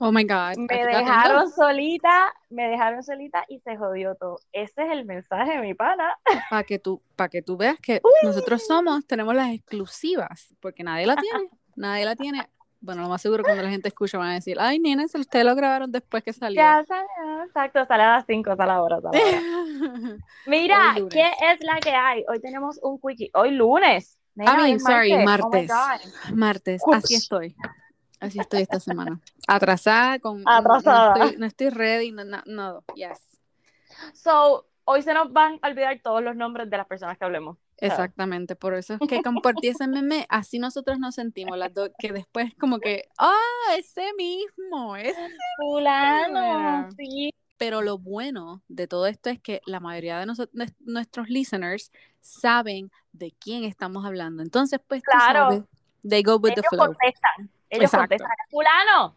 Oh my God. Me dejaron solita, me dejaron solita y se jodió todo. Ese es el mensaje de mi pana. Para que tú, para que tú veas que nosotros somos, tenemos las exclusivas, porque nadie la tiene, nadie la tiene. Bueno, lo más seguro cuando la gente escucha van a decir, ay, nenes, ustedes lo grabaron después que salió. Ya salió, exacto, sale a las 5, sale la hora, sale hora. Mira, ¿qué es la que hay? Hoy tenemos un quickie, hoy lunes. I mean, sorry, martes. Oh martes, así estoy. Así estoy esta semana. Atrasada, con. Atrasada. No estoy, no estoy ready, no, no, no, yes. So, hoy se nos van a olvidar todos los nombres de las personas que hablemos. Exactamente, por eso es que compartí ese meme, así nosotros nos sentimos, las dos, que después como que, ah, ese mismo, ese fulano, sí. Pero lo bueno de todo esto es que la mayoría de, nuestros listeners saben de quién estamos hablando. Entonces, pues, claro. they go with the flow. Contestan. Ellos contestan, fulano.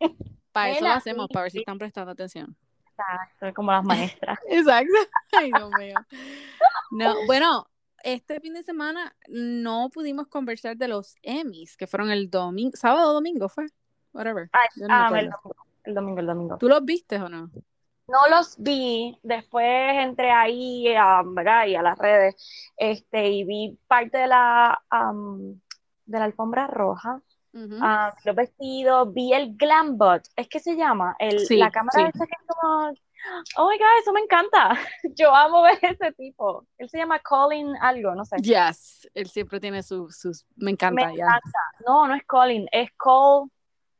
Para eso lo hacemos, para ver si están prestando atención. Exacto, como las maestras. Exacto. Ay, Dios mío. No, bueno, este fin de semana no pudimos conversar de los Emmys, que fueron el domingo, sábado o domingo fue, whatever. ah, el, domingo, el domingo, el domingo. ¿Tú los viste o no? No los vi, después entré ahí a, y a las redes este, y vi parte de la, de la alfombra roja Ah, los vestidos, vi el Glambot, es que se llama, el, la cámara esa que es como, oh my god, eso me encanta, yo amo ver ese tipo, él se llama Colin algo, no sé. Yes, él siempre tiene sus, me encanta. Me encanta, no, no es Colin, es Cole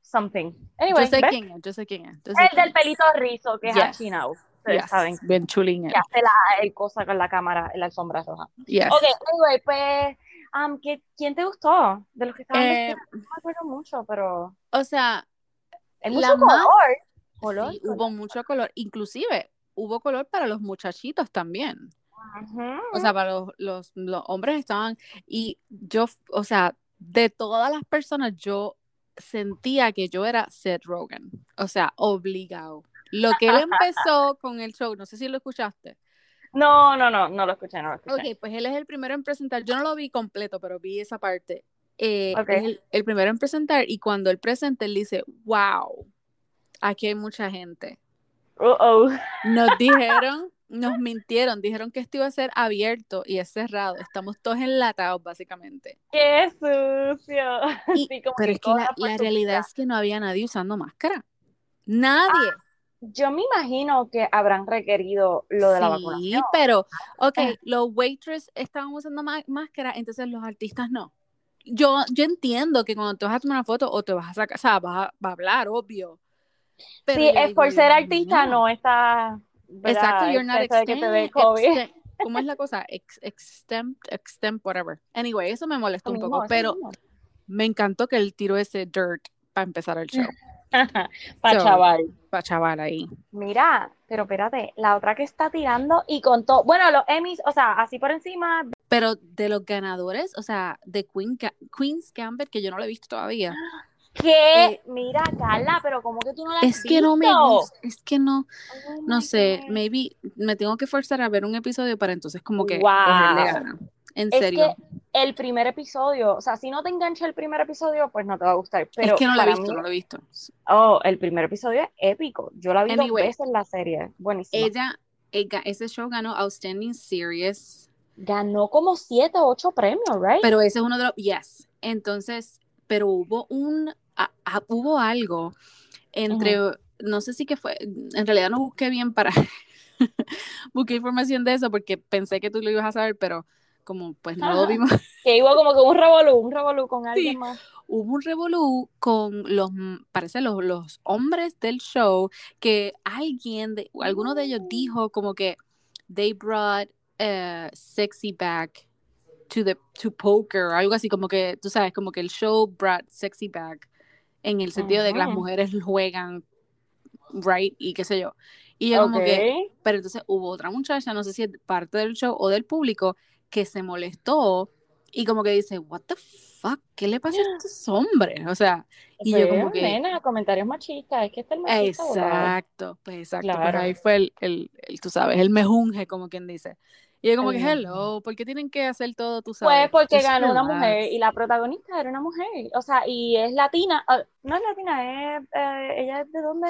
something. Anyway, yo sé quién es, yo sé quién es. el del pelito rizo, que es yes. Ustedes saben. Bien chulín. Que hace la cosa con la cámara en la sombra roja. Yes. Ok, anyway, pues ¿Quién te gustó? De los que estaban eh, no me acuerdo mucho, pero. O sea, la color. color hubo mucho color. Inclusive, hubo color para los muchachitos también. O sea, para los, los, los, hombres estaban. Y yo, o sea, de todas las personas, yo sentía que yo era Seth Rogen. O sea, obligado. Lo que él empezó con el show, no sé si lo escuchaste. No, no, no, no lo escuché, no lo escuché. Ok, pues él es el primero en presentar. Yo no lo vi completo, pero vi esa parte. Eh, es el, primero en presentar y cuando él presenta, él dice, wow, aquí hay mucha gente. Uh -oh. Nos dijeron, nos mintieron, dijeron que esto iba a ser abierto y es cerrado. Estamos todos enlatados, básicamente. ¡Qué sucio! pero es que la, realidad es que no había nadie usando máscara. Nadie. Ah, yo me imagino que habrán requerido lo de la vacunación. Sí, pero, ok, eh. los waitress estaban usando máscara, entonces los artistas no. Yo, yo entiendo que cuando te vas a tomar una foto o te vas a sacar, o sea, vas a, hablar, obvio. Pero sí, es por ser artista, no, está. Exacto, you're not extempt, ¿Cómo es la cosa? Ex, whatever. Anyway, eso me molestó un poco, pero me encantó que él tiró ese dirt para empezar el show. para chaval. Para chaval ahí. Mira, pero espérate, la otra que está tirando y con todo. Bueno, los Emmys, o sea, así por encima. Pero de los ganadores, o sea, de Queen, Queen's Gambit, que yo no lo he visto todavía. ¿Qué? Eh, Mira, Carla, pero como que tú no la has Es que no me es que no, oh no sé, maybe me tengo que forzar a ver un episodio para entonces como que wow. En serio. que el primer episodio, o sea, si no te engancha el primer episodio, pues no te va a gustar. Pero es que no lo he visto, no lo he visto. Oh, el primer episodio es épico. Yo la vi dos veces en la serie. Buenísimo. Ella, ese show ganó Outstanding Series. Ganó como siete o ocho premios, right? Pero ese es uno de los, yes. Entonces, pero hubo un, hubo algo entre, no sé si que fue, en realidad no busqué bien para, busqué información de eso porque pensé que tú lo ibas a saber, pero como pues no lo vimos. Que hubo como que un revolú, un revolú con alguien más. Hubo un revolú con los, parece, los, los hombres del show, que alguien, de, alguno de ellos dijo como que they brought uh, sexy back to the to poker, algo así como que, tú sabes, como que el show brought sexy back en el sentido de que las mujeres juegan, right, y qué sé yo. Y yo como que, pero entonces hubo otra muchacha, no sé si es parte del show o del público, que se molestó y como que dice, what the fuck, ¿qué le pasa a estos hombres? O sea, y yo como que... Nena, comentarios machistas, es que está el machista. Exacto, pues exacto, pues ahí fue el, el, tú sabes, el mejunje, como quien dice. Y es como que, hello, ¿por qué tienen que hacer todo, tú sabes? Pues porque ganó una mujer y la protagonista era una mujer. O sea, y es latina. Ah, no es latina, es, eh, ella es de dónde?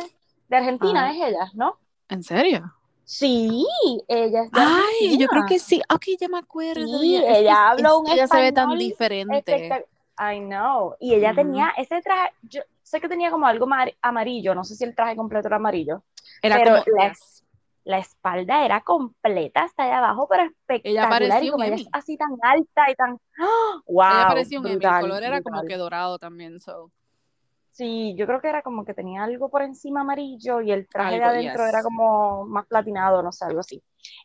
De Argentina ah. es ella, ¿no? ¿En serio? Sí, ella es de Ay, yo creo que sí. Ok, ya me acuerdo. Sí, ella habla un Ella se ve tan diferente. I know. Y ella tenía ese traje, yo sé que tenía como algo amarillo, no sé si el traje completo era amarillo. Era pero como la espalda era completa hasta allá abajo, pero espectacular. y como ella es así tan alta y tan. ¡Wow! Ella parecía un El color era como que dorado también. So. Sí, yo creo que era como que tenía algo por encima amarillo y el traje de adentro era como más platinado, no sé, algo así.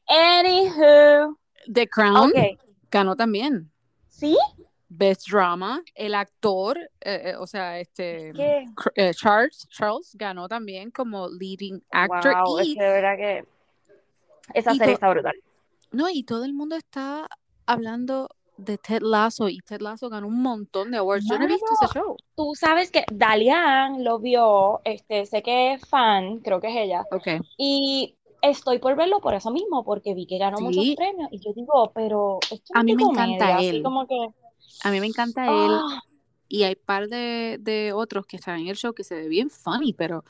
Anywho. The Crown ganó también. ¿Sí? Best Drama, el actor, eh, eh, o sea, este eh, Charles, Charles ganó también como leading actor. Wow, y, es de verdad que esa serie está brutal. No, y todo el mundo está hablando de Ted Lasso y Ted Lasso ganó un montón de awards. Yo no he visto ese show. Tú sabes que Dalian lo vio, este, sé que es fan, creo que es ella. Okay. Y estoy por verlo por eso mismo, porque vi que ganó muchos premios. Y yo digo, pero esto a mí me encanta él. como que a mí me encanta él. ¡Ah! Y hay par de, de, otros que están en el show que se ve bien funny, pero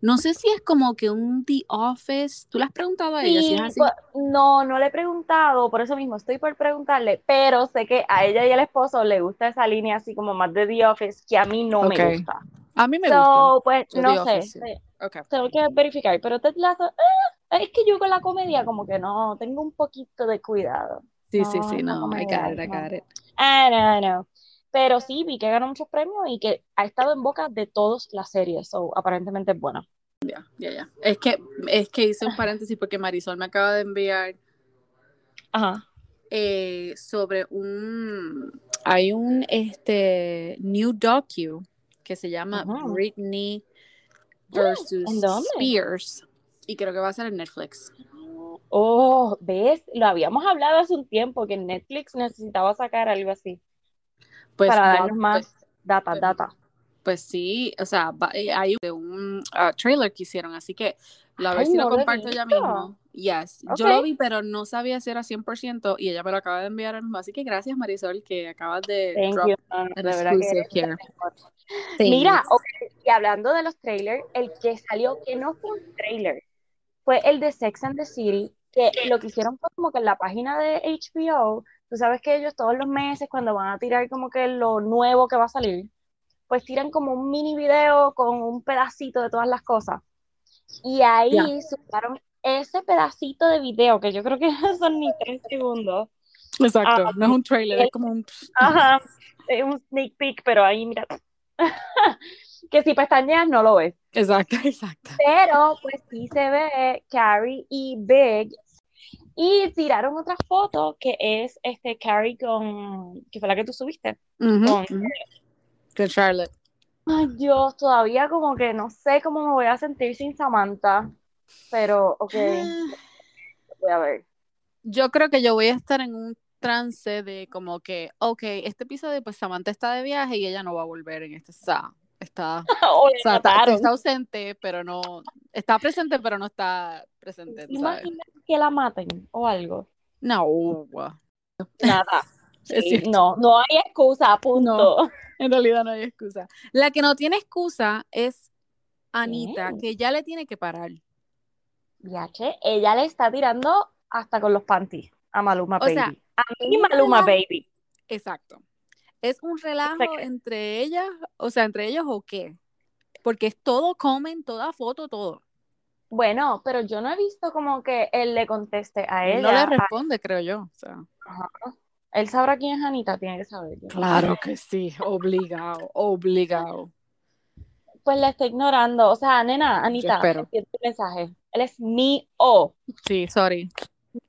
no sé si es como que un The Office. ¿Tú le has preguntado a ella si es así? Pues, no, no le he preguntado, por eso mismo estoy por preguntarle, pero sé que a ella y al esposo le gusta esa línea así como más de The Office, que a mí no me gusta. A mí me gusta. Pues no sé. Tengo que verificar, pero Ted Lasso, eh, es que yo con la comedia como que no, tengo un poquito de cuidado. Sí, sí, sí, no, I got it, I got it. Ah, no, no. Pero sí, vi que ganó muchos premios y que ha estado en boca de todas las series, so aparentemente es buena. Ya, ya, ya. Es que, es que hice un paréntesis porque Marisol me acaba de enviar Ajá. Eh, sobre un hay un este new docu que se llama Britney versus Spears y creo que va a ser en Netflix. Oh, ¿ves? Lo habíamos hablado hace un tiempo que Netflix necesitaba sacar algo así. Pues, para darnos más pues, data, pues, data. Pues sí, o sea, eh, hay un ah, trailer que hicieron, así que a ver si lo comparto ya mismo. Yes, yo lo vi, pero no sabía si era 100% y ella me lo acaba de enviar mismo. Así que gracias, Marisol, que acabas de drop exclusive Mira, y hablando de los trailers, el que salió, que no fue un trailer, fue el de Sex and the City, que lo que hicieron fue como que en la página de HBO, tú sabes que ellos todos los meses cuando van a tirar como que lo nuevo que va a salir, pues tiran como un mini video con un pedacito de todas las cosas. Y ahí yeah. ese pedacito de video, que yo creo que son ni tres segundos. Exacto, ah, no es un trailer, es, como un... Ajá, es un sneak peek, pero ahí mira. que si pestañeas no lo ves. Exacto, exacto. Pero pues sí se ve Carrie y Big y tiraron otra foto que es este Carrie con, que fue la que tú subiste, con, Charlotte. Ay Dios, todavía como que no sé cómo me voy a sentir sin Samantha, pero ok, voy a ver. Yo creo que yo voy a estar en un trance de como que, ok, este episodio pues Samantha está de viaje y ella no va a volver en este sábado está, o sea, está, ausente, pero no, está presente, pero no está presente. Imagínate que la maten o algo. No, nada. no, no hay excusa, punto. en realidad no hay excusa. La que no tiene excusa es Anita, que ya le tiene que parar. Ya che, ella le está tirando hasta con los panties a Maluma Baby. a mí Maluma Baby. Exacto. ¿Es un relajo entre ellas? O sea, entre ellos o qué? Porque es todo comen, toda foto, todo. Bueno, pero yo no he visto como que él le conteste a ella. No le responde, creo yo. O sea. Él sabrá quién es Anita, tiene que saber. Claro que sí, obligado, obligado. Pues la está ignorando. O sea, nena, Anita, tu mensaje. Él es mi O. Sí, sorry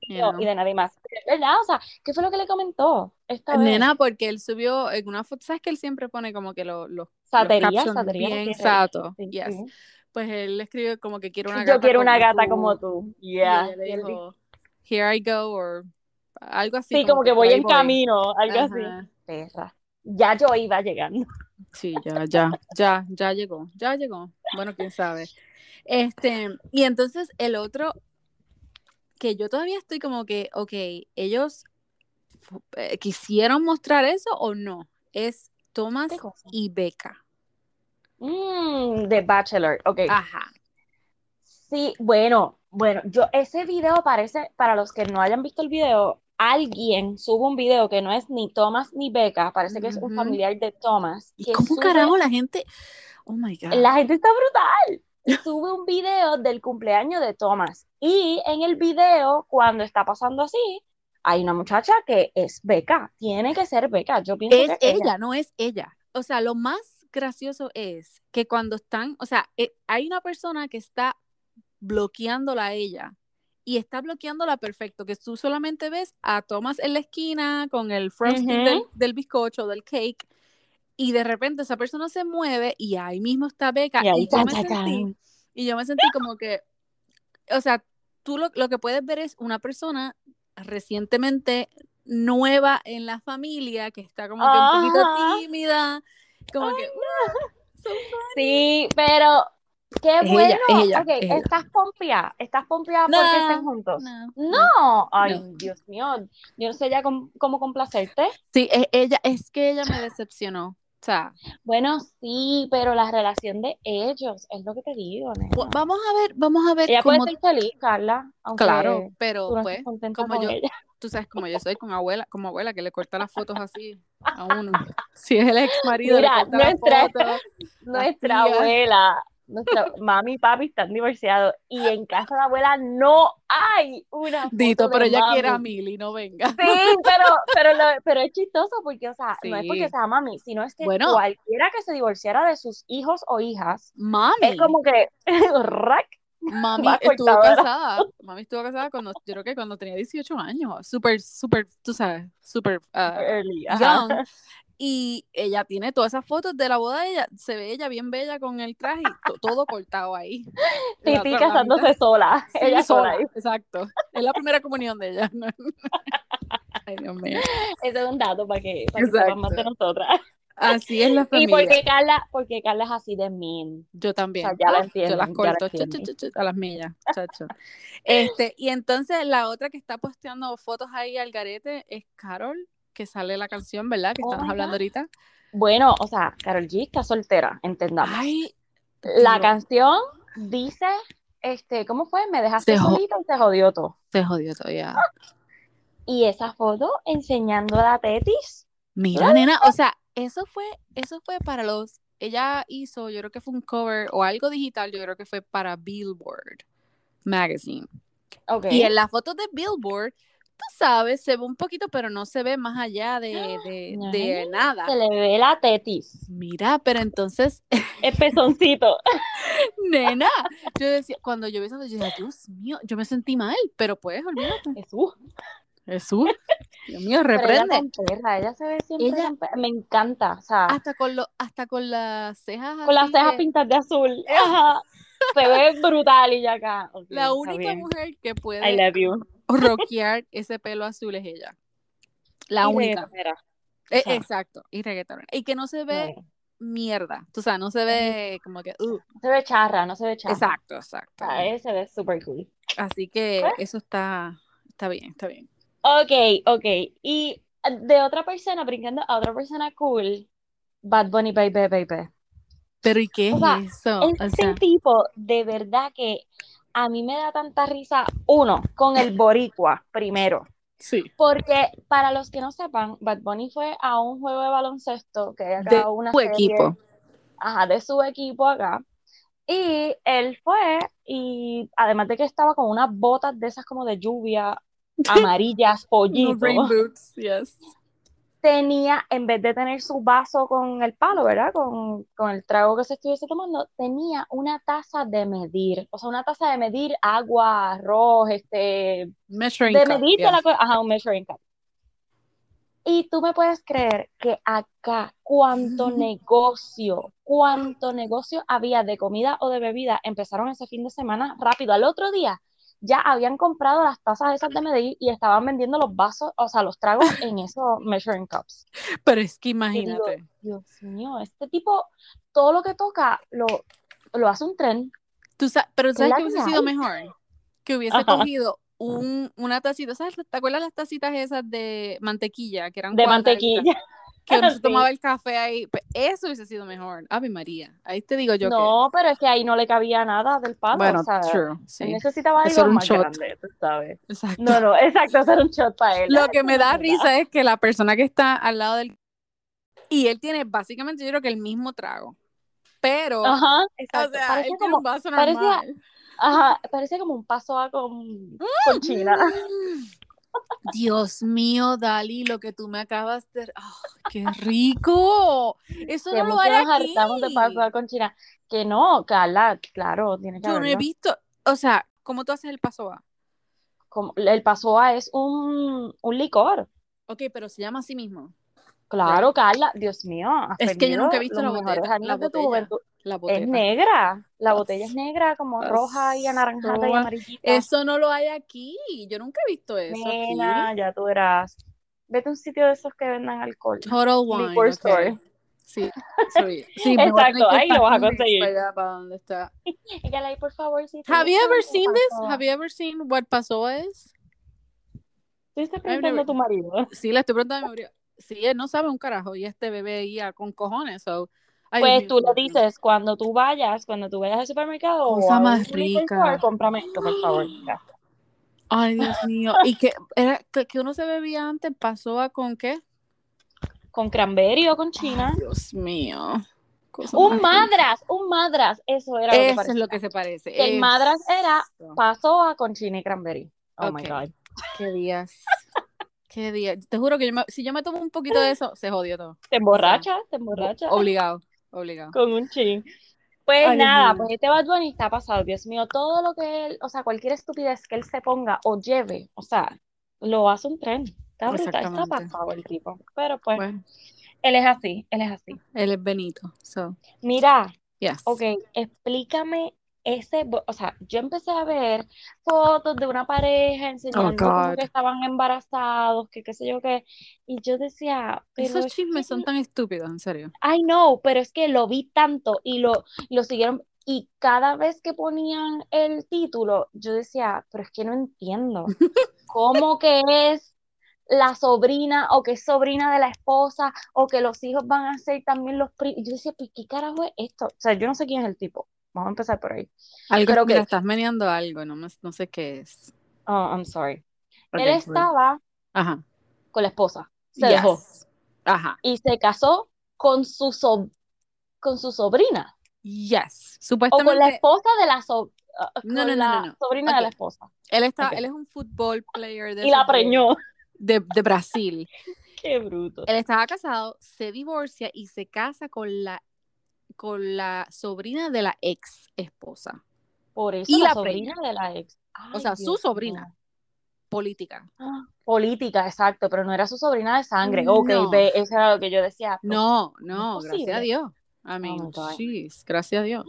y de nadie más. ¿Verdad? O sea, ¿qué fue lo que le comentó? Esta Nena, porque él subió en una foto, ¿sabes que él siempre pone como que los, los, satería, bien sato? yes. Pues él escribe como que quiere una gata. Yo quiero una gata como tú. Yeah. Y dijo, here I go, o algo así. Sí, como, que, voy en camino, algo así. Perra. Ya yo iba llegando. Sí, ya, ya, ya, ya llegó, ya llegó. Bueno, quién sabe. Este, y entonces el otro que yo todavía estoy como que, ok, ellos eh, quisieron mostrar eso o no, es Thomas y Becca. Mmm, The Bachelor, ok. Ajá. Sí, bueno, bueno, yo ese video parece, para los que no hayan visto el video, alguien sube un video que no es ni Thomas ni Becca, parece que es un familiar de Thomas. ¿Y cómo carajo la gente? Oh my God. La gente está brutal. Sube un video del cumpleaños de Thomas. Y en el video, cuando está pasando así, hay una muchacha que es Beca, tiene que ser Beca, yo pienso es ella, no es ella. O sea, lo más gracioso es que cuando están, o sea, eh, hay una persona que está bloqueándola a ella y está bloqueándola perfecto, que tú solamente ves a Thomas en la esquina con el frosting del, bizcocho, del cake, y de repente esa persona se mueve y ahí mismo está Beca. Y, yo, me sentí, y yo me sentí como que, o sea, tú lo, lo que puedes ver es una persona recientemente nueva en la familia, que está como que un poquito tímida, como que... sí, pero qué bueno. estás pompeada, estás pompeada porque estén juntos. No, ay, Dios mío, yo no sé ya cómo, cómo complacerte. Sí, es, ella, es que ella me decepcionó. O sea, bueno, sí, pero la relación de ellos es lo que te digo. Vamos a ver, vamos a ver. Ella puede ser feliz, Carla. Claro, pero pues, como yo, tú sabes como yo soy con abuela, como abuela que le corta las fotos así a uno. Si es el ex marido, Mira, nuestra, nuestra abuela nuestra mami y papi están divorciados y en casa de la abuela no hay una foto Dito, pero ella quiere a Mili, no venga. Sí, pero, pero, pero es chistoso porque, o sea, no es porque sea mami, sino es que cualquiera que se divorciara de sus hijos o hijas, mami. es como que, rack, Mami estuvo casada, mami estuvo casada cuando, yo creo que cuando tenía 18 años, súper, súper, tú sabes, súper uh, young. Y ella tiene todas esas fotos de la boda de ella, se ve ella bien bella con el traje y todo cortado ahí. Titi casándose sola, ella sola. Exacto, es la primera comunión de ella. Ay, Dios mío. Ese es un dato para que, para que más de nosotras. Así es la familia. Y porque Carla, porque Carla es así de mean. Yo también. O sea, ya la entiendo. Yo las corto a las millas, chacho. Este, y entonces la otra que está posteando fotos ahí al garete es Carol que sale la canción, ¿verdad? Que estamos hablando ahorita. Bueno, o sea, Carol G está soltera, entendamos. Ay, la canción dice, este, ¿cómo fue? Me dejaste solita y se jodió todo. Se jodió todo, ya. Y esa foto enseñando a la tetis. Mira, nena, o sea, eso fue, eso fue para los, ella hizo, yo creo que fue un cover o algo digital, yo creo que fue para Billboard Magazine. Okay. Y en la foto de Billboard sabes, se ve un poquito, pero no se ve más allá de, de, nada. Se le ve la tetis. Mira, pero entonces. El pezoncito. Nena, yo decía, cuando yo vi eso, yo decía, Dios mío, yo me sentí mal, pero pues, olvídate. Jesús. Jesús. Dios mío, reprende. Ella, ella, se ve siempre me encanta, o sea, hasta con lo, hasta con las cejas con las cejas pintadas de azul. Se ve brutal y ya acá. la única mujer que puede I love you rockear ese pelo azul es ella. La única. E, exacto, y reggaeton. Y que no se ve mierda. O sea, no se ve como que. Uh. Se ve charra, no se ve charra. Exacto, exacto. se ve súper cool. Así que pues eso está, está bien, está bien. Ok, ok. Y de otra persona, brincando a otra persona cool, Bad Bunny Baby Baby. Pero ¿y qué es eso? Ese tipo, de verdad que a mí me da tanta risa, uno, con el boricua primero. Sí. Porque para los que no sepan, Bad Bunny fue a un juego de baloncesto que acá de una su equipo. Ajá, de su equipo acá. Y él fue, y además de que estaba con unas botas de esas como de lluvia, amarillas, pollitos. rain boots, yes tenía, en vez de tener su vaso con el palo, ¿verdad? Con, el trago que se estuviese tomando, tenía una taza de medir, o sea, una taza de medir agua, arroz, este... Measuring de medir la ajá, un measuring cup. Y tú me puedes creer que acá, cuánto negocio, cuánto negocio había de comida o de bebida, empezaron ese fin de semana rápido. Al otro día, ya habían comprado las tazas esas de medir y estaban vendiendo los vasos, o sea, los tragos en esos measuring cups. Pero es que imagínate. Dios mío, este tipo, todo lo que toca lo, lo hace un tren. ¿Tú pero ¿sabes que hubiese sido mejor? Que hubiese cogido un, una tacita, ¿sabes? ¿Te acuerdas las tacitas esas de mantequilla? Que eran de mantequilla. Que uno se tomaba el café ahí. Eso hubiese sido mejor. Ave María. Ahí te digo yo No, pero es que ahí no le cabía nada del palo. Bueno, true, sí. Necesitaba algo más grande, tú sabes. Exacto. No, no, exacto, hacer un shot para él. Lo que me da risa es que la persona que está al lado del... Y él tiene básicamente yo creo que el mismo trago. Pero... Ajá, exacto. O sea, él como, un vaso normal. ajá, parece como un paso a con, con China. Dios mío, Dali, lo que tú me acabas de... ¡Oh, ¡Qué rico! Eso no lo hay aquí. de paso con China. Que no, Carla, claro, tiene que Yo no he visto, o sea, ¿cómo tú haces el paso A? Como, el paso A es un, un licor. Ok, pero se llama así mismo. Claro, Carla, Dios mío. Es que yo nunca he visto la botella. La botella. La botella. Es negra. La botella es negra, como roja y anaranjada y amarillita. Eso no lo hay aquí. Yo nunca he visto eso. Nena, ya tú verás. Vete a un sitio de esos que vendan alcohol. Total Wine. Okay. Store. Sí, sí, Exacto, ahí lo vas a conseguir. Para dónde está. Ella ahí, por favor. Si Have you ever seen this? Have you ever seen what pasó es? ¿Tú estás preguntando a tu marido? Sí, le estoy preguntando a mi marido si él no sabe un carajo y este bebé iba con cojones, so, pues tú le dices cuando tú vayas, cuando tú vayas al supermercado Cosa más rica. cómprame esto, por favor. Ay, Dios mío. ¿Y que era que, uno se bebía antes pasó a con qué? Con cranberry o con china. Dios mío. un madras, un madras, eso era lo que es lo que se parece. El madras era pasó a con china y cranberry. Oh my god. Qué días. Qué día. Te juro que si yo me tomo un poquito de eso, se jodió todo. Te emborracha, te emborracha. Obligado, obligado. Con un ching. Pues nada, pues este Bad Bunny está pasado, Dios mío, todo lo que él, o sea, cualquier estupidez que él se ponga o lleve, o sea, lo hace un tren. Está está pasado el tipo. Pero pues, él es así, él es así. Él es Benito, so. Mira, yes. ok, explícame ese, o sea, yo empecé a ver fotos de una pareja enseñando oh, que estaban embarazados, que qué sé yo qué, y yo decía, esos chismes son tan estúpidos, en serio. I know, pero es que lo vi tanto y lo, lo siguieron, y cada vez que ponían el título, yo decía, pero es que no entiendo, ¿cómo que es la sobrina o que es sobrina de la esposa o que los hijos van a ser también los primos? Yo decía, pues, ¿qué carajo es esto? O sea, yo no sé quién es el tipo. Vamos a empezar por ahí. Algo que estás meneando algo, no, no sé qué es. Oh, I'm sorry. Él estaba con la esposa. Se dejó. Ajá. Y se casó con su, con su sobrina. Yes. Supuestamente. O con la esposa de la, uh, no, no, no, no, sobrina de la esposa. Él, está, él es un football player de, y la preñó. De, de Brasil. Qué bruto. Él estaba casado, se divorcia y se casa con la con la sobrina de la ex esposa. Por eso y la, sobrina de la ex. o sea, su sobrina. Política. política, exacto, pero no era su sobrina de sangre. Ok, ve, eso era lo que yo decía. No, no, gracias a Dios. I mean, oh gracias a Dios.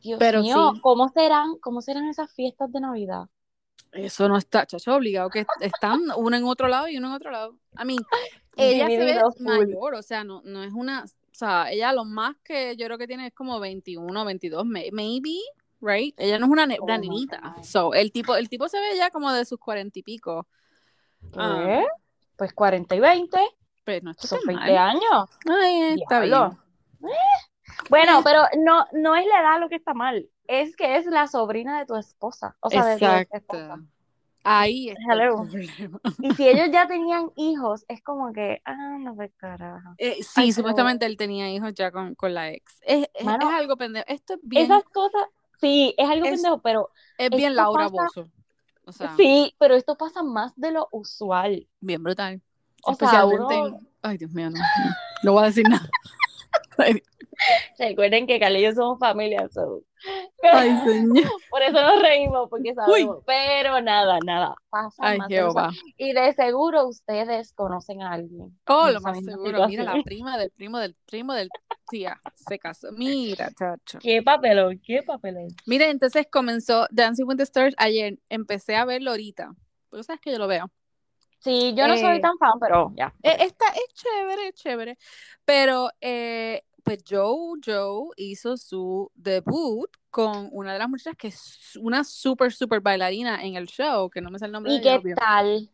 Dios pero mío, ¿cómo serán, ¿cómo serán esas fiestas de Navidad? Eso no está, chacho, obligado que están uno en otro lado y uno en otro lado. A mí, ella se ve mayor, o sea, no, no es una sea, ella lo más que yo creo que tiene es como 21, 22, maybe, right? Ella no es una, oh niñita. So, el tipo, el tipo se ve ya como de sus cuarenta y pico. Ah. pues 40 y 20. Pues no Son 20 años. Ay, está bien. Bueno, pero no, no es la edad lo que está mal. Es que es la sobrina de tu esposa. O sea, de tu esposa. Ahí está Y si ellos ya tenían hijos, es como que, ah, no ve carajo. Eh, sí, supuestamente él tenía hijos ya con, con la ex. Es, es, algo pendejo. Esto es bien. Esas cosas, sí, es algo pendejo, pero. Es bien Laura Bozo. O sea, sí, pero esto pasa más de lo usual. Bien brutal. O Especialmente sea, Ay, Dios mío, no. No voy a decir nada. Recuerden que Cali y yo somos familia, so. Ay, señor. Por eso nos reímos, porque sabemos. Pero nada, nada. Pasa Ay, Jehová. Y de seguro ustedes conocen a alguien. Oh, lo más seguro. Mira, la prima del primo del primo del tía se casó. Mira, chacho. Qué papelón, qué papelón. Mira, entonces comenzó Dancing with the Stars ayer. Empecé a verlo ahorita. Porque sabes que yo lo veo. Sí, yo no soy eh, tan fan, pero ya. Esta es chévere, es chévere. Pero eh, pues Joe Joe hizo su debut con una de las muchachas que es una súper, súper bailarina en el show, que no me sé el nombre ¿Y qué tal?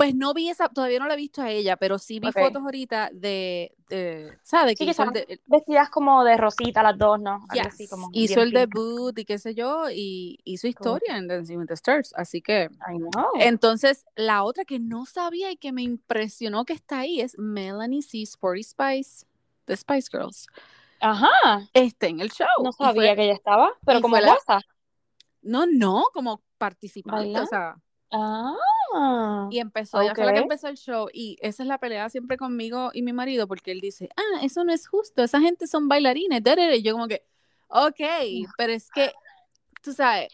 Pues no vi esa, todavía no la he visto a ella, pero sí vi fotos ahorita de, de ¿sabes? Sí, que estaban vestidas como de rosita las dos, ¿no? Así como hizo el debut y qué sé yo, y hizo historia en Dancing with the Stars, así que... Entonces, la otra que no sabía y que me impresionó que está ahí es Melanie C. Sporty Spice, The Spice Girls. Ajá. Este, en el show. No sabía que ella estaba, pero como la... No, no, como participante, o sea... Ah, y empezó, ella fue la que empezó el show y esa es la pelea siempre conmigo y mi marido porque él dice, ah, eso no es justo, esa gente son bailarines, y yo como que, ok, pero es que, tú sabes,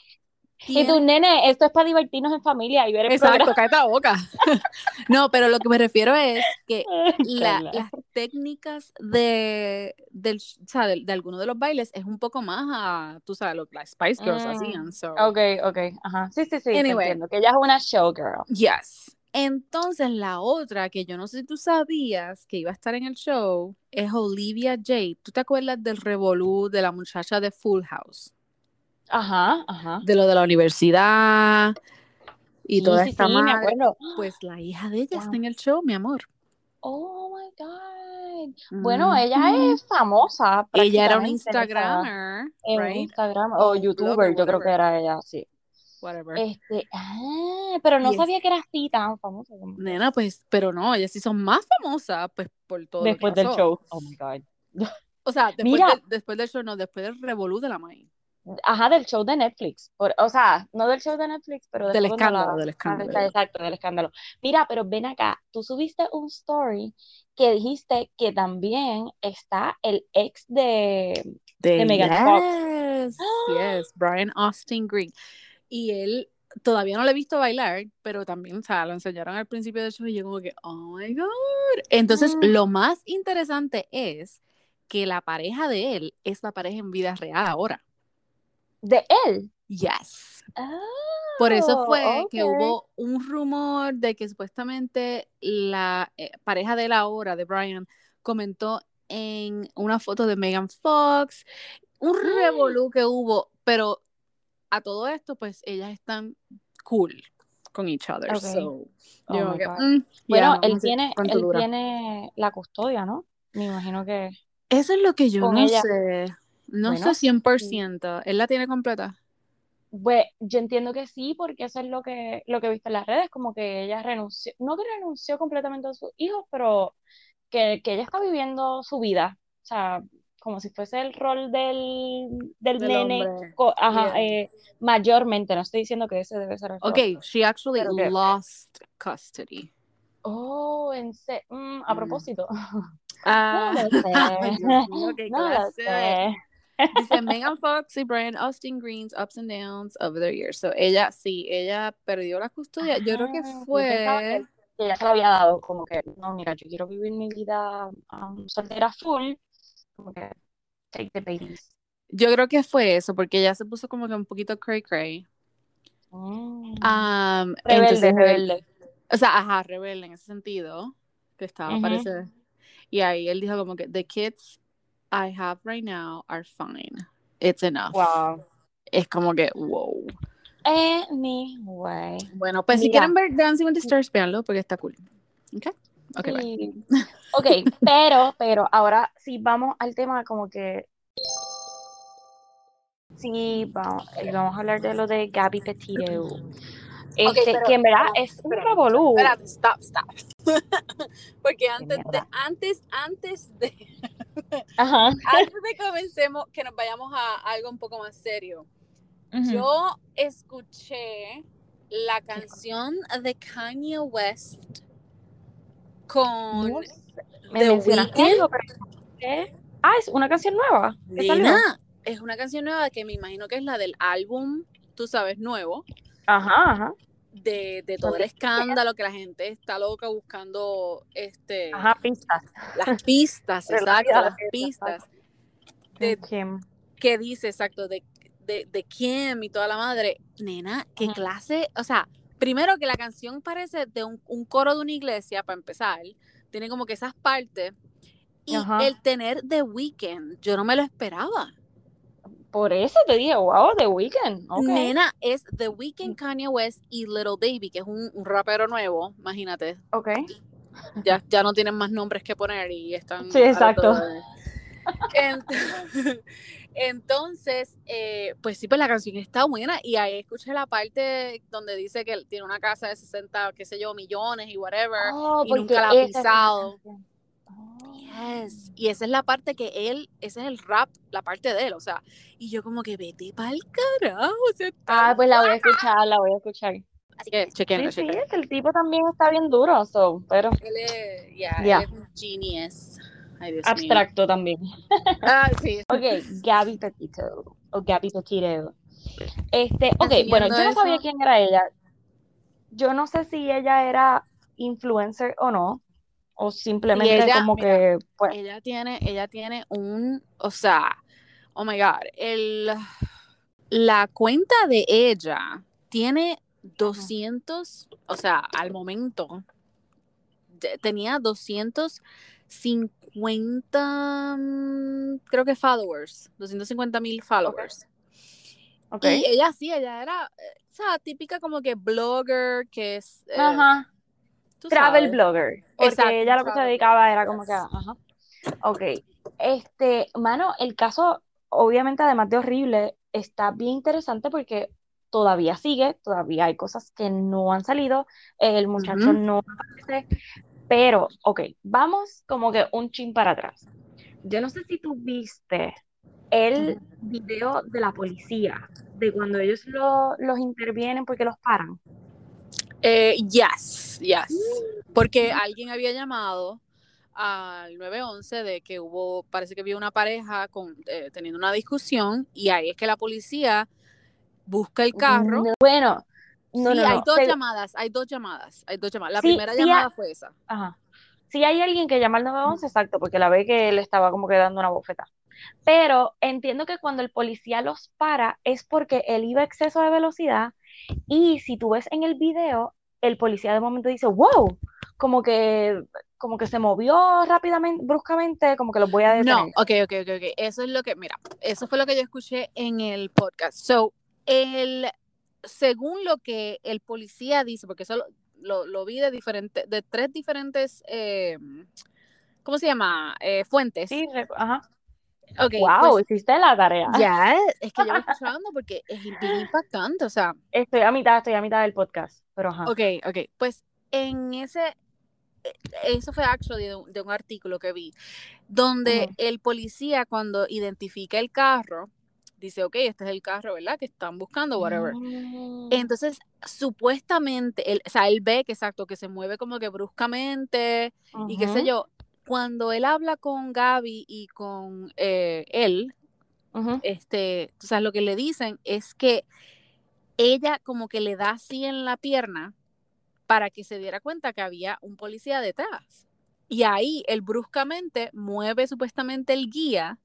y tu nene, esto es para divertirnos en familia y ver el Exacto, cállate la boca. no, pero lo que me refiero es que las técnicas de, del, o sea, de, algunos de los bailes es un poco más a, tú sabes, lo que las Spice Girls mm, hacían. So. Ok, ok, ajá. Sí, sí, sí, entiendo, que ella es una showgirl. Yes. Entonces, la otra que yo no sé si tú sabías que iba a estar en el show es Olivia Jade. ¿Tú te acuerdas del revolú de la muchacha de Full House? Ajá, ajá. De lo de la universidad y toda esta sí, Pues la hija de ella está en el show, mi amor. Oh my God. Bueno, ella es famosa. Ella era un Instagramer. right? Instagram o YouTuber, yo creo que era ella, sí. Whatever. Este, ah, pero no sabía que era así tan famosa. Nena, pues, pero no, ellas sí son más famosas, pues, por todo. Después del show. Oh my God. O sea, después, después del show, no, después del revolú de la maíz. Ajá, del show de Netflix. o sea, no del show de Netflix, pero del escándalo, del escándalo. Exacto, del escándalo. Mira, pero ven acá, tú subiste un story que dijiste que también está el ex de, de, Megan yes, Fox. Yes, Brian Austin Green. Y él todavía no lo he visto bailar, pero también, o sea, lo enseñaron al principio del show y yo como que, oh my God. Entonces, mm. lo más interesante es que la pareja de él es la pareja en vida real ahora de él. Yes. Por eso fue que hubo un rumor de que supuestamente la eh, pareja de la hora de Brian comentó en una foto de Megan Fox, un revolú que hubo, pero a todo esto, pues ellas están cool con each other. Oh mm, bueno, él, tiene, él tiene la custodia, ¿no? Me imagino que. Eso es lo que yo no sé. No sé 100%. ¿Él la tiene completa? Pues yo entiendo que sí, porque eso es lo que, lo que he visto en las redes, como que ella renunció, no que renunció completamente a sus hijos, pero que, ella está viviendo su vida, o sea, como si fuese el rol del, del, nene, ajá, eh, mayormente, no estoy diciendo que ese debe ser el rol. Ok, she actually lost custody. Oh, en mm, a mm. propósito. Ah, no lo sé. Dice Megan Fox y Brian Austin Green's ups and downs of their years. So ella, sí, ella perdió la custodia. yo creo que fue. Que ella se lo había dado, como que, no, mira, yo quiero vivir mi vida um, soltera full. Como que, take the babies. Yo creo que fue eso, porque ella se puso como que un poquito cray cray. Mm. Um, rebelde, rebelde. O sea, ajá, rebelde en ese sentido. Que estaba, parece. Y ahí él dijo como que, the kids I have right now are fine. It's enough. Wow. Es como que, wow. Anyway. Bueno, pues si quieren ver Dancing with the Stars, véanlo porque está cool. ¿Ok? Ok, Ok, pero, pero ahora sí vamos al tema como que. Sí, vamos, vamos a hablar de lo de Gabby Petito. Este, que en verdad es un revolú. Espérate, stop, stop. Porque antes de, antes, antes de, Ajá. antes de que comencemos, que nos vayamos a algo un poco más serio. Yo escuché la canción de Kanye West con The Weeknd. Ah, es una canción nueva. es una canción nueva que me imagino que es la del álbum, tú sabes, nuevo. Ajá, ajá de, de todo el escándalo que la gente está loca buscando este Ajá, pistas. Las pistas, exacto, las pistas. De, Kim. ¿Qué dice, exacto, de, de, de Kim y toda la madre. Nena, qué clase, o sea, primero que la canción parece de un, un, coro de una iglesia, para empezar, tiene como que esas partes, Y el tener The Weeknd, yo no me lo esperaba. Por eso te dije, wow, The Weeknd. Nena, es The Weeknd, Kanye West y Little Baby, que es un, rapero nuevo, imagínate. Ok. Ya, ya no tienen más nombres que poner y están... Sí, exacto. Entonces, eh, pues sí, pues la canción está buena y ahí escuché la parte donde dice que él tiene una casa de 60, qué sé yo, millones y whatever, oh, y nunca la ha pisado. Yes. Y esa es la parte que él, ese es el rap, la parte de él, o sea, y yo como que vete pa'l carajo. ah, pues la voy a escuchar, la voy a escuchar. Así que chequenlo, sí, sí, el tipo también está bien duro, so, pero... Él es, yeah, es un genius. Abstracto también. Ah, sí. ok, Gaby Petito, o Gaby Petito. Este, ok, bueno, yo no sabía quién era ella. Yo no sé si ella era influencer o no, o simplemente como que pues ella tiene ella tiene un o sea oh my god el la cuenta de ella tiene 200 o sea al momento tenía 250 mm, creo que followers 250 mil followers. Okay. y ella sí ella era eh, o sea típica como que blogger que es eh, Travel blogger. Porque ella lo que se dedicaba era como que, ajá. Ok. Este, mano, el caso, obviamente, además de horrible, está bien interesante porque todavía sigue, todavía hay cosas que no han salido, el muchacho no aparece, pero, ok, vamos como que un chin para atrás. Yo no sé si tú viste el video de la policía, de cuando ellos los intervienen porque los paran. Eh, yes, yes. Porque alguien había llamado al 911 de que hubo, parece que había una pareja con, eh, teniendo una discusión y ahí es que la policía busca el carro. bueno, no, sí, hay dos llamadas, hay dos llamadas, hay dos llamadas. La primera llamada fue esa. Ajá. Sí hay alguien que llama al 911, exacto, porque la ve que él estaba como que dando una bofeta. Pero entiendo que cuando el policía los para es porque él iba a exceso de velocidad y si tú ves en el video, el policía de momento dice, wow, como que, como que se movió rápidamente, bruscamente, como que los voy a detener. No, ok, ok, ok, ok. Eso es lo que, mira, eso fue lo que yo escuché en el podcast. So, el, según lo que el policía dice, porque eso lo, vi de diferentes, de tres diferentes, eh, ¿cómo se llama? Eh, fuentes. Sí, ajá. Okay, wow, pues hiciste la tarea. Ya, es que yo voy escuchando porque es bien impactante, o sea. Estoy a mitad, estoy a mitad del podcast, pero ajá. Ok, ok, pues en ese, e, eso fue actually de, un artículo que vi, donde el policía cuando identifica el carro, dice, ok, este es el carro, ¿verdad? Que están buscando, whatever. Mm. Entonces, supuestamente, él, o sea, él ve que exacto, que se mueve como que bruscamente y qué sé yo, cuando él habla con Gaby y con eh, él, este, o sea, lo que le dicen es que ella como que le da así en la pierna para que se diera cuenta que había un policía detrás. Y ahí él bruscamente mueve supuestamente el guía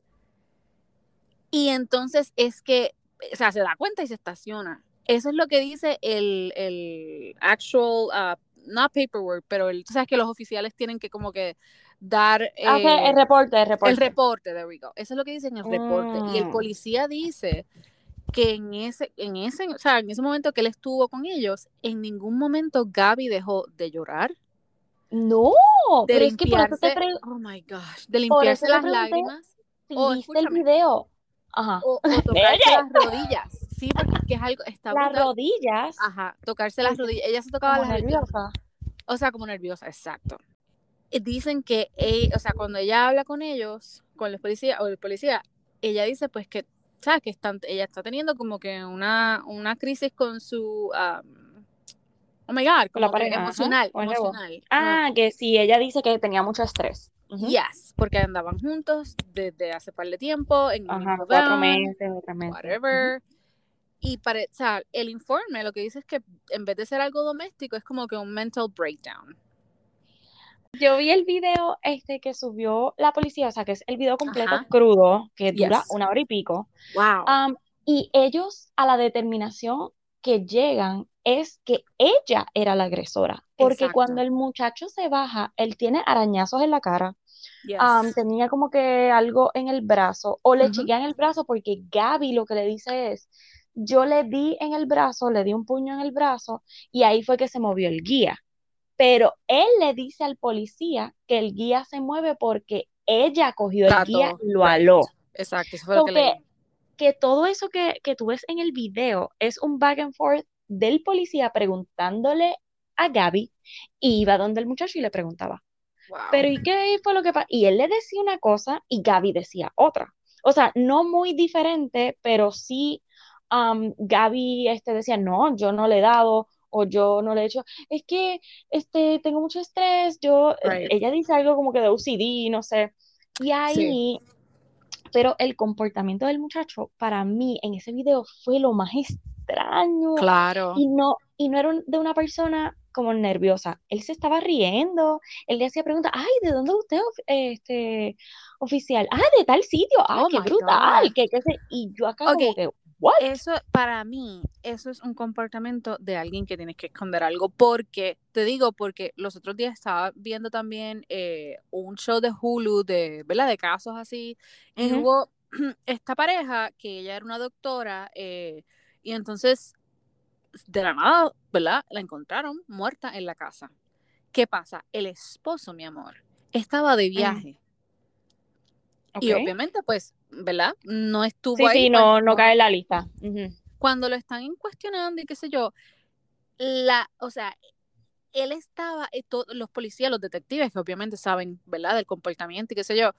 y entonces es que, o sea, se da cuenta y se estaciona. Eso es lo que dice el, el actual, uh, no paperwork, pero el, tú sabes que los oficiales tienen que como que dar... Ah, el eh, reporte, el reporte. El reporte, there we go. Eso es lo que dice en el reporte. Y el mm. policía dice que en ese, en ese, o sea, en ese momento que él estuvo con ellos, en ningún momento Gaby dejó de llorar. No, de pero es que por eso te Oh my gosh, de limpiarse las lágrimas. Si viste el video. Ajá. O, tocarse las rodillas. Sí, porque es algo. Está las rodillas. Ajá, tocarse las rodillas. Ella se tocaba las nerviosa. rodillas. O sea, como nerviosa, exacto dicen que, o sea, cuando ella habla con ellos, con los policías o el policía, ella dice pues que, ¿sabes? Que están, ella está teniendo como que una, una crisis con su, oh my God, con la pareja, emocional, emocional. Ah, que sí, ella dice que tenía mucho estrés. Yes, porque andaban juntos desde hace par de tiempo, en Ajá, cuatro meses, meses. Whatever. Y para, o sea, el informe lo que dice es que en vez de ser algo doméstico, es como que un mental breakdown. Yo vi el video este que subió la policía, o sea, que es el video completo crudo, que dura una hora y pico. Wow. y ellos a la determinación que llegan es que ella era la agresora. Porque cuando el muchacho se baja, él tiene arañazos en la cara, tenía como que algo en el brazo, o le uh en el brazo porque Gaby lo que le dice es, yo le di en el brazo, le di un puño en el brazo y ahí fue que se movió el guía. Pero él le dice al policía que el guía se mueve porque ella cogió el guía y lo aló. Exacto, eso fue lo que, le... que todo eso que, que tú ves en el video es un back and forth del policía preguntándole a Gaby y iba donde el muchacho y le preguntaba. Pero ¿y qué fue lo que pasó? Y él le decía una cosa y Gaby decía otra. O sea, no muy diferente, pero sí um, Gaby este, decía, no, yo no le he dado o yo no le he hecho, es que este, tengo mucho estrés, yo, ella dice algo como que de OCD, no sé. Y ahí, pero el comportamiento del muchacho para mí en ese video fue lo más extraño. Claro. Y no, y no era de una persona como nerviosa. Él se estaba riendo, él le hacía preguntas, ay, ¿de dónde usted, este, oficial? Ah, de tal sitio, ah, oh qué brutal, qué, qué sé. Y yo acá como que, ¿what? Eso, para mí, eso es un comportamiento de alguien que tienes que esconder algo, porque, te digo, porque los otros días estaba viendo también eh, un show de Hulu, de, ¿verdad? De casos así, y hubo esta pareja, que ella era una doctora, eh, y entonces de la nada, ¿verdad? La encontraron muerta en la casa. ¿Qué pasa? El esposo, mi amor, estaba de viaje. Y obviamente, pues, ¿verdad? No estuvo ahí. Sí, no, no, cae en la lista. Cuando lo están cuestionando y qué sé yo, la, o sea, él estaba, eh, los policías, los detectives, que obviamente saben, ¿verdad? Del comportamiento y qué sé yo,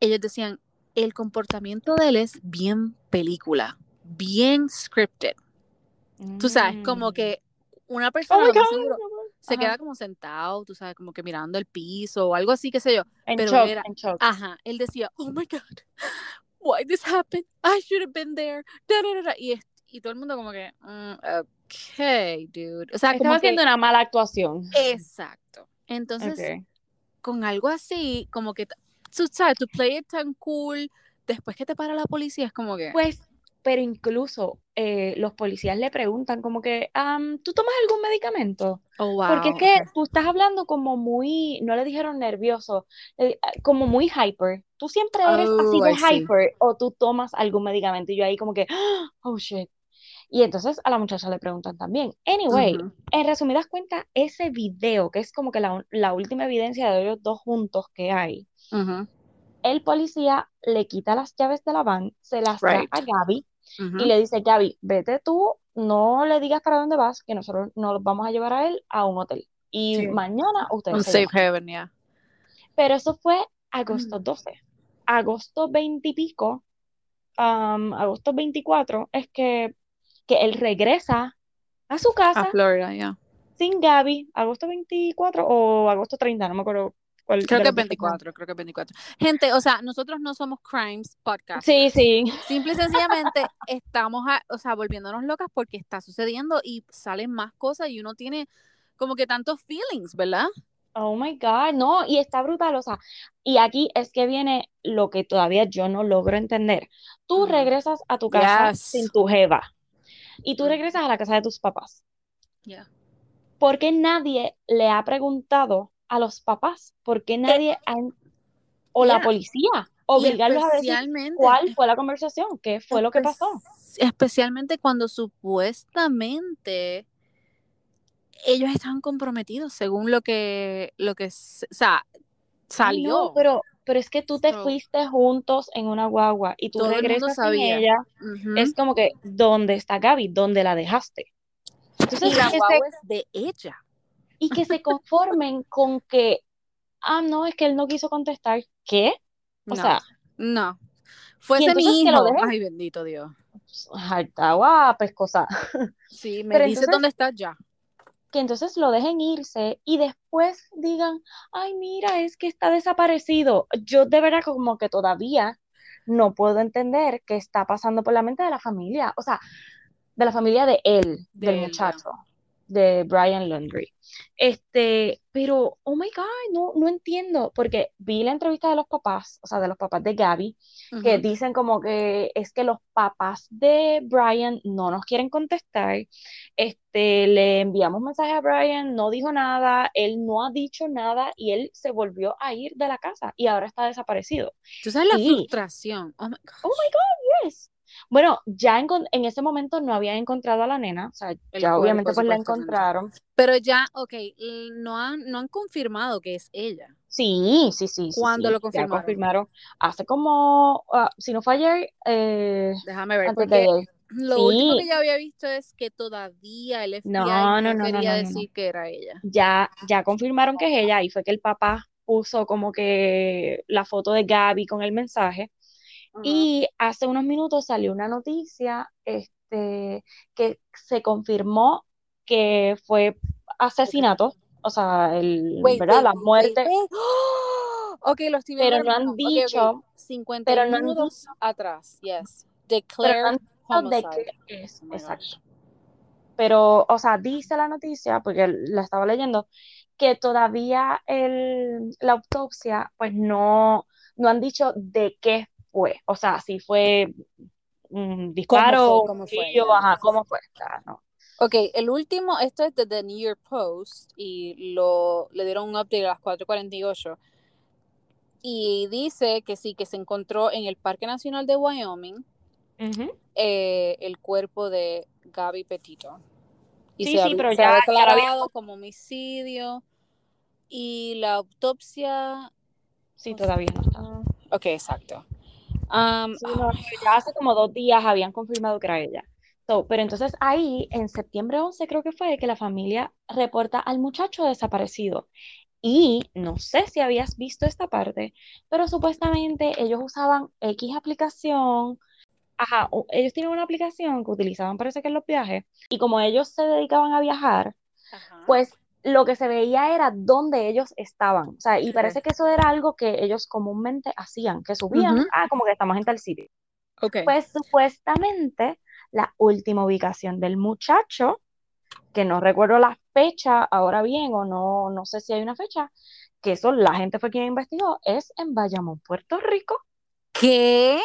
ellos decían, el comportamiento de él es bien película, bien scripted. Tú sabes, como mm. que una oh persona se queda como sentado, tú sabes, como que mirando el piso o algo así, qué sé yo. pero era, ajá, él decía, oh my God, why this happened? I should have been there. Y, y todo el mundo como que, mm, ok, dude. O sea, Estaba haciendo una mala actuación. Exacto. Entonces, con algo así, como que, tú sabes, to play it tan cool, después que te para la policía, es como que... Pues pero incluso eh, los policías le preguntan como que, ¿tú tomas algún medicamento? Oh, Porque es que tú estás hablando como muy, no le dijeron nervioso, ah, como muy hyper. Tú siempre eres así oh, de hyper o tú tomas algún medicamento y yo ahí como que, oh shit. Y entonces a la muchacha le preguntan también. Anyway, en resumidas cuentas, ese video, que es como que la, última evidencia de ellos dos juntos que hay, el policía le quita las llaves de la van, se las da a Gaby y le dice, Gaby, vete tú, no le digas para dónde vas, que nosotros nos vamos a llevar a él a un hotel. Y mañana ustedes... Un safe haven, ya. Pero eso fue agosto 12. Agosto 20 y pico, agosto 24, es que, que él regresa a su casa. A Florida, ya. Sin Gaby, agosto 24 o agosto 30, no me acuerdo creo que 24, creo que 24. Gente, o sea, nosotros no somos crimes podcast. Sí, sí. Simple y sencillamente estamos, o sea, volviéndonos locas porque está sucediendo y salen más cosas y uno tiene como que tantos feelings, ¿verdad? Oh my God, no, y está brutal, o sea, y aquí es que viene lo que todavía yo no logro entender. Tú regresas a tu casa sin tu jeva y tú regresas a la casa de tus papás. Yeah. Porque nadie le ha preguntado a los papás, porque nadie o la policía obligarlos a decir cuál fue la conversación, qué fue lo que pasó. Especialmente cuando supuestamente ellos estaban comprometidos según lo que lo que salió. pero pero es que tú te fuiste juntos en una guagua y tú regresas con ella. Es como que ¿dónde está Gaby? ¿Dónde la dejaste? Entonces, y la guagua es de ella y que se conformen con que, ah, no, es que él no quiso contestar. ¿Qué? O sea, no. Fuese mi hijo. Ay, bendito Dios. Está guapa, es cosa. Sí, me dice dónde está ya. Que entonces lo dejen irse y después digan, ay, mira, es que está desaparecido. Yo de verdad como que todavía no puedo entender qué está pasando por la mente de la familia. O sea, de la familia de él, del muchacho de Brian Laundry. Este, pero, oh my God, no, no entiendo, porque vi la entrevista de los papás, o sea, de los papás de Gabby, que dicen como que es que los papás de Brian no nos quieren contestar. Este, le enviamos mensaje a Brian, no dijo nada, él no ha dicho nada y él se volvió a ir de la casa y ahora está desaparecido. Tú sabes la frustración. Oh my, oh my God, yes. Bueno, ya en, ese momento no habían encontrado a la nena, o sea, ya obviamente pues la encontraron. Pero ya, ok, no han, no han confirmado que es ella. Sí, sí, sí. ¿Cuándo lo confirmaron? Ya confirmaron hace como, ah, si no fue ayer, eh, déjame ver, porque lo único que ya había visto es que todavía el FBI no, no, no, quería decir que era ella. Ya, ya confirmaron que es ella y fue que el papá puso como que la foto de Gaby con el mensaje y hace unos minutos salió una noticia este, que se confirmó que fue asesinato, o sea, el, ¿verdad? la muerte. Ok, los Pero no han dicho. 50 pero minutos atrás, yes. Homicide. es, oh exacto. Pero, o sea, dice la noticia, porque la estaba leyendo, que todavía el, la autopsia, pues no, no han dicho de qué fue. O sea, si fue un disparo, ¿Cómo fue? ¿Cómo fue? Ok, el último, esto es de The New York Post y lo, le dieron un update a las 4.48 y dice que sí, que se encontró en el Parque Nacional de Wyoming eh, el cuerpo de Gaby Petito. Y sí, sí, pero ya, ha declarado como homicidio y la autopsia... Sí, todavía no está. Ok, exacto. Um, ya hace como dos días habían confirmado que era ella. pero entonces ahí, en septiembre 11 creo que fue, que la familia reporta al muchacho desaparecido. Y no sé si habías visto esta parte, pero supuestamente ellos usaban X aplicación. Ajá, ellos tienen una aplicación que utilizaban parece que en los viajes. Y como ellos se dedicaban a viajar, pues lo que se veía era dónde ellos estaban. O sea, y parece que eso era algo que ellos comúnmente hacían, que subían, ah, como que estamos en tal sitio. Okay. Pues supuestamente la última ubicación del muchacho, que no recuerdo la fecha ahora bien, o no, no sé si hay una fecha, que eso la gente fue quien investigó, es en Bayamón, Puerto Rico. ¿Qué?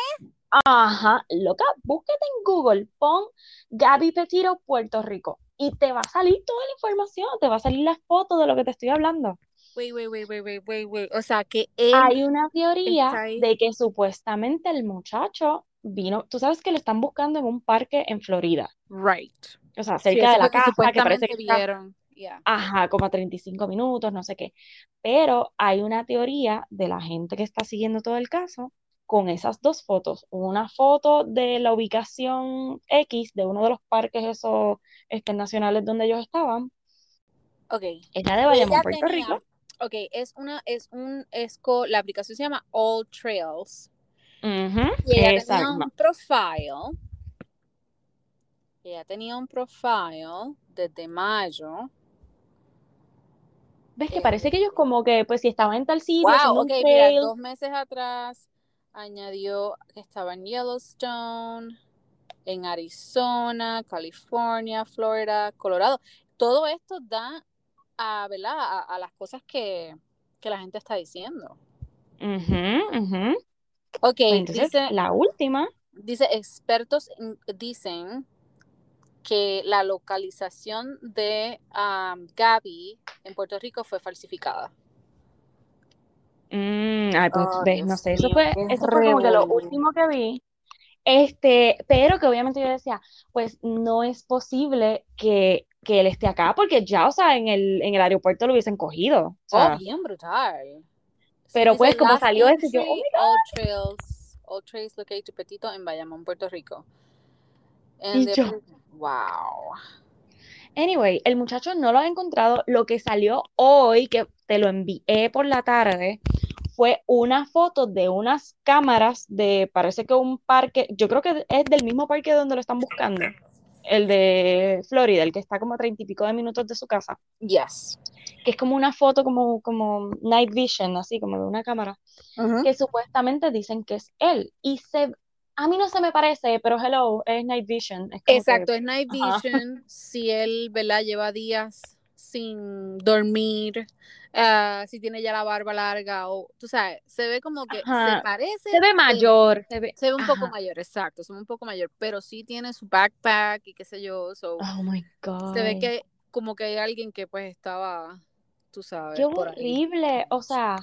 Ajá, loca, búsquete en Google, pon Gaby Petiro, Puerto Rico y te va a salir toda la información, te va a salir las fotos de lo que te estoy hablando. Wait, wait, wait, wait, wait, wait, O sea, que Hay una teoría de que supuestamente el muchacho vino, tú sabes que le están buscando en un parque en Florida. Right. O sea, cerca de la casa, que parece que vieron. Ajá, como a 35 minutos, no sé qué. Pero hay una teoría de la gente que está siguiendo todo el caso con esas dos fotos. Una foto de la ubicación X de uno de los parques esos este, nacionales donde ellos estaban. Ok. Es la de Bayamón, Puerto Rico. Ok, es una, es un, es la aplicación se llama All Trails. y ella tenía un profile. Ella tenía un profile desde mayo. ¿Ves que parece que ellos como que, pues si estaban en tal sitio, wow, ok, mira, dos meses atrás añadió que estaba en Yellowstone, en Arizona, California, Florida, Colorado. Todo esto da a, ¿verdad? a, las cosas que, la gente está diciendo. Ok, pues dice, la última. Dice, expertos dicen que la localización de um, Gaby en Puerto Rico fue falsificada. Mm, pues, oh, no sé, eso fue, eso fue como que lo último que vi. Este, pero que obviamente yo decía, pues no es posible que, que él esté acá, porque ya, o sea, en el, en el aeropuerto lo hubiesen cogido. oh, bien brutal. Pero pues como salió ese, yo, oh all trails, all trails located Petito en Bayamón, Puerto Rico. y yo, wow. Anyway, el muchacho no lo ha encontrado. Lo que salió hoy, que te lo envié por la tarde, fue una foto de unas cámaras de, parece que un parque, yo creo que es del mismo parque donde lo están buscando, el de Florida, el que está como a treinta y pico de minutos de su casa. Yes. Que es como una foto como, como night vision, así como de una cámara, que supuestamente dicen que es él. Y se, a mí no se me parece, pero hello, es Night Vision. Exacto, es Night Vision. Si él, ¿verdad? Lleva días sin dormir, ah, si tiene ya la barba larga, o tú sabes, se ve como que se parece. Se ve mayor. se, ve, se ve, un poco mayor, exacto, se ve un poco mayor, pero sí tiene su backpack y qué sé yo. oh my God. Se ve que como que hay alguien que pues estaba, tú sabes. Qué horrible, o sea.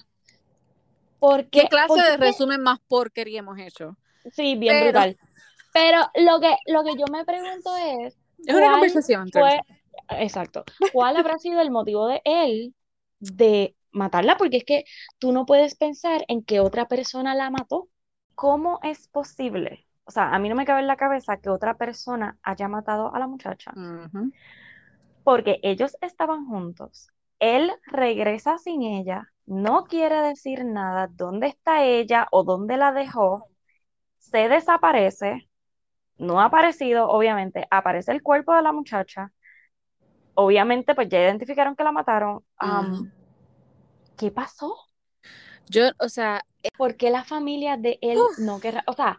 ¿Qué clase de resumen más porquería hemos hecho? Sí, bien brutal. Pero lo que, lo que yo me pregunto es. Es una conversación. Fue, exacto. ¿Cuál habrá sido el motivo de él de matarla? Porque es que tú no puedes pensar en que otra persona la mató. ¿Cómo es posible? O sea, a mí no me cabe en la cabeza que otra persona haya matado a la muchacha. Porque ellos estaban juntos. Él regresa sin ella, no quiere decir nada dónde está ella o dónde la dejó se desaparece, no ha aparecido, obviamente, aparece el cuerpo de la muchacha, obviamente pues ya identificaron que la mataron. ¿Qué pasó? Yo, o sea... Eh, ¿Por qué la familia de él no querrá? O sea,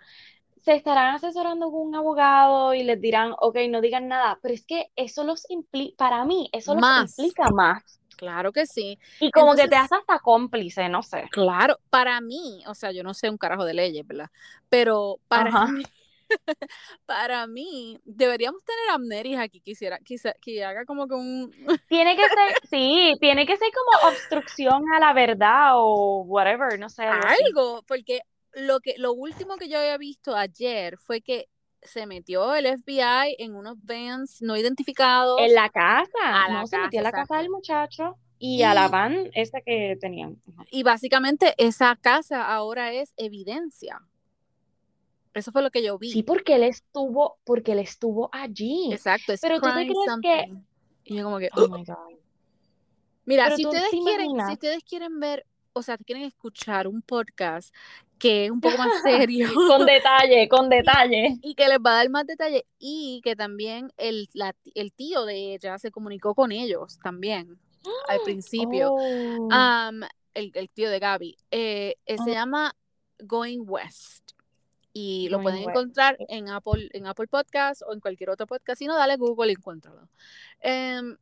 se estarán asesorando con un abogado y les dirán, ok, no digan nada, pero es que eso los implica, para mí, eso los implica más. Claro que sí. Y como que te hace hasta cómplice, no sé. Claro, para mí, o sea, yo no sé un carajo de leyes, ¿verdad? Pero para mí, para mí, deberíamos tener Amneris aquí, quisiera, quizá, que haga como que un... tiene que ser, sí, tiene que ser como obstrucción a la verdad o whatever, no sé. Algo, porque lo que, lo último que yo había visto ayer fue que se metió el FBI en unos vans no identificados. En la casa. no, se metió en la casa del muchacho y, a la van esa que tenían. Y básicamente esa casa ahora es evidencia. Eso fue lo que yo vi. Sí, porque él estuvo, porque él estuvo allí. Exacto, Pero tú te crees que. Y yo como que. Oh my God. Mira, si ustedes quieren, si ustedes quieren ver, o sea, quieren escuchar un podcast que es un poco más serio. con detalle, con detalle. Y, que les va a dar más detalle. Y que también el, el tío de ella se comunicó con ellos también al principio. Oh. el, tío de Gaby. Eh, eh, se oh. llama Going West. Y lo pueden encontrar en Apple, en Apple Podcast o en cualquier otro podcast. Si no, dale Google y encuéntralo. Em,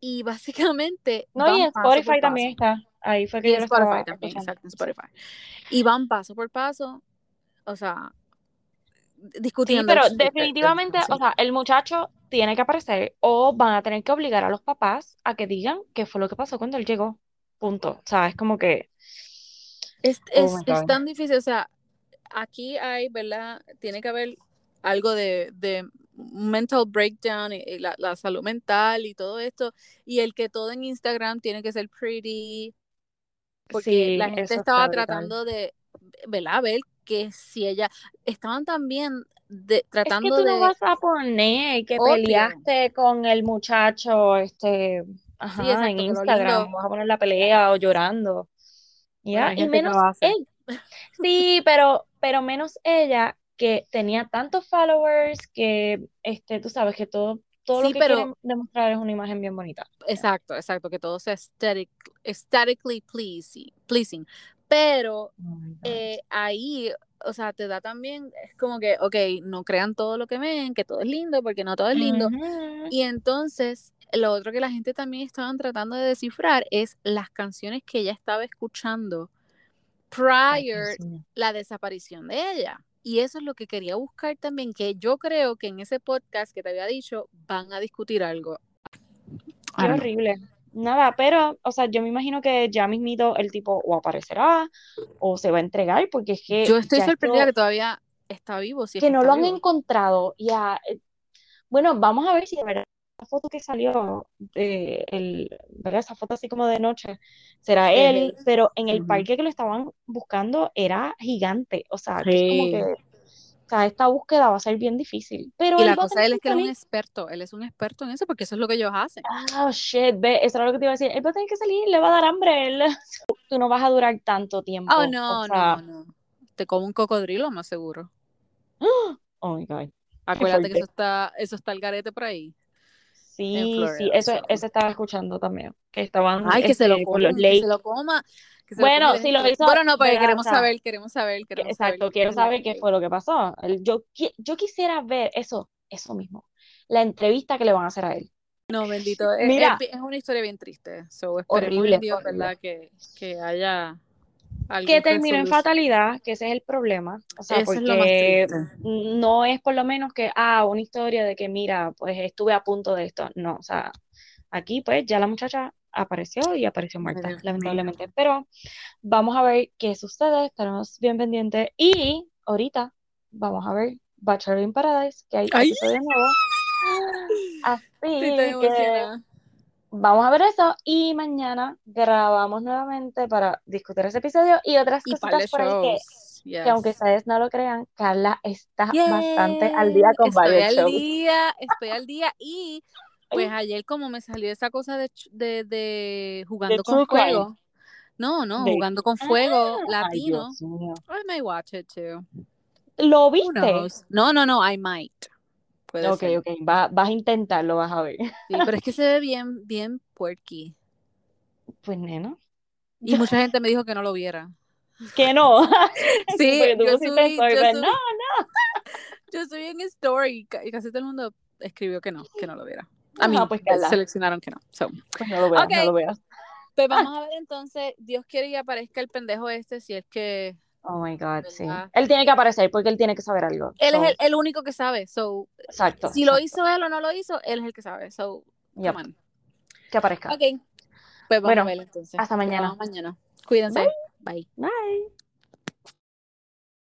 y básicamente. No, y en Spotify también está. Ahí fue que y yo Spotify también, exacto, Spotify. Y van paso por paso, o sea, discutiendo. Sí, pero definitivamente, o sea, el muchacho tiene que aparecer o van a tener que obligar a los papás a que digan qué fue lo que pasó cuando él llegó. Punto. O sea, es como que. Es, oh es, tan difícil, o sea, aquí hay, ¿verdad? Tiene que haber algo de, de mental breakdown y, la, la, salud mental y todo esto, y el que todo en Instagram tiene que ser pretty, porque la gente estaba tratando de, ¿verdad? Ver que si ella, estaban también de, tratando es que tú no vas a poner que peleaste con el muchacho, este, ajá, en Instagram, vas a poner la pelea o llorando. Ya, y menos él. Sí, pero, pero menos ella que tenía tantos followers que, este, tú sabes que todo todo lo que quieren demostrar es una imagen bien bonita. Exacto, exacto, que todo sea aesthetic, aesthetically pleasing, pleasing. Pero oh eh, ahí, o sea, te da también, es como que, ok, no crean todo lo que ven, que todo es lindo, porque no todo es lindo. Y entonces, lo otro que la gente también estaban tratando de descifrar es las canciones que ella estaba escuchando prior la desaparición de ella. Y eso es lo que quería buscar también, que yo creo que en ese podcast que te había dicho van a discutir algo. Qué horrible. Nada, pero, o sea, yo me imagino que ya mismito el tipo o aparecerá o se va a entregar, porque es que. Yo estoy sorprendida que todavía está vivo. Si que, no lo han encontrado. Ya, eh, bueno, vamos a ver si de verdad foto que salió, de el, ¿verdad? esa foto así como de noche, será él, pero en el parque que lo estaban buscando era gigante, o sea, que es como que, o sea, esta búsqueda va a ser bien difícil. Pero y la cosa él es que es un experto, él es un experto en eso, porque eso es lo que ellos hacen. Oh, shit, ve, eso era lo que te iba a decir, él va a tener que salir, le va a dar hambre, él, tú no vas a durar tanto tiempo. Oh, no, no, no, te como un cocodrilo, más seguro. Oh, my God. Acuérdate que eso está, eso está el garete por ahí. Sí, sí, eso, eso estaba escuchando también. Que estaban. Ay, que, se, lo coma, que se lo coma. bueno, si lo hizo. Bueno, no, pues queremos saber, queremos saber. Queremos exacto, quiero saber qué fue lo que pasó. Yo, yo quisiera ver eso, eso mismo. La entrevista que le van a hacer a él. No, bendito. Mira, es, es una historia bien triste. So, horrible, Dios, ¿verdad? Que, que haya que terminó en fatalidad, que ese es el problema. O sea, porque no es por lo menos que, ah, una historia de que, mira, pues estuve a punto de esto. No, o sea, aquí pues ya la muchacha apareció y apareció muerta, lamentablemente. Pero vamos a ver qué sucede, estaremos bien pendientes. Y ahorita vamos a ver Bachelor in Paradise, que hay episodio nuevo. Así que vamos a ver eso y mañana grabamos nuevamente para discutir ese episodio y otras cositas por ahí que, aunque ustedes no lo crean, Carla está bastante al día con estoy varios al día, estoy al día y pues ayer como me salió esa cosa de, de, de jugando con fuego. No, no, jugando con fuego ah, latino. I may watch it too. ¿Lo viste? No, no, no, I might ok, ok, vas a intentarlo, vas a ver. Sí, pero es que se ve bien, bien puerky. Pues nena. Y mucha gente me dijo que no lo viera. Que no. Sí, yo subí, yo no, no. Yo subí en story y casi todo el mundo escribió que no, que no lo viera. A mí pues seleccionaron que no. Pues no lo veas, no lo veas. Pues vamos a ver entonces, Dios quiere que aparezca el pendejo este si es que Oh my God, sí. Él tiene que aparecer porque él tiene que saber algo. Él es el, único que sabe. So, exacto. Si lo hizo él o no lo hizo, él es el que sabe. So, Que aparezca. Ok. Pues vamos a ver entonces. Hasta mañana. mañana. Cuídense. Bye. Bye.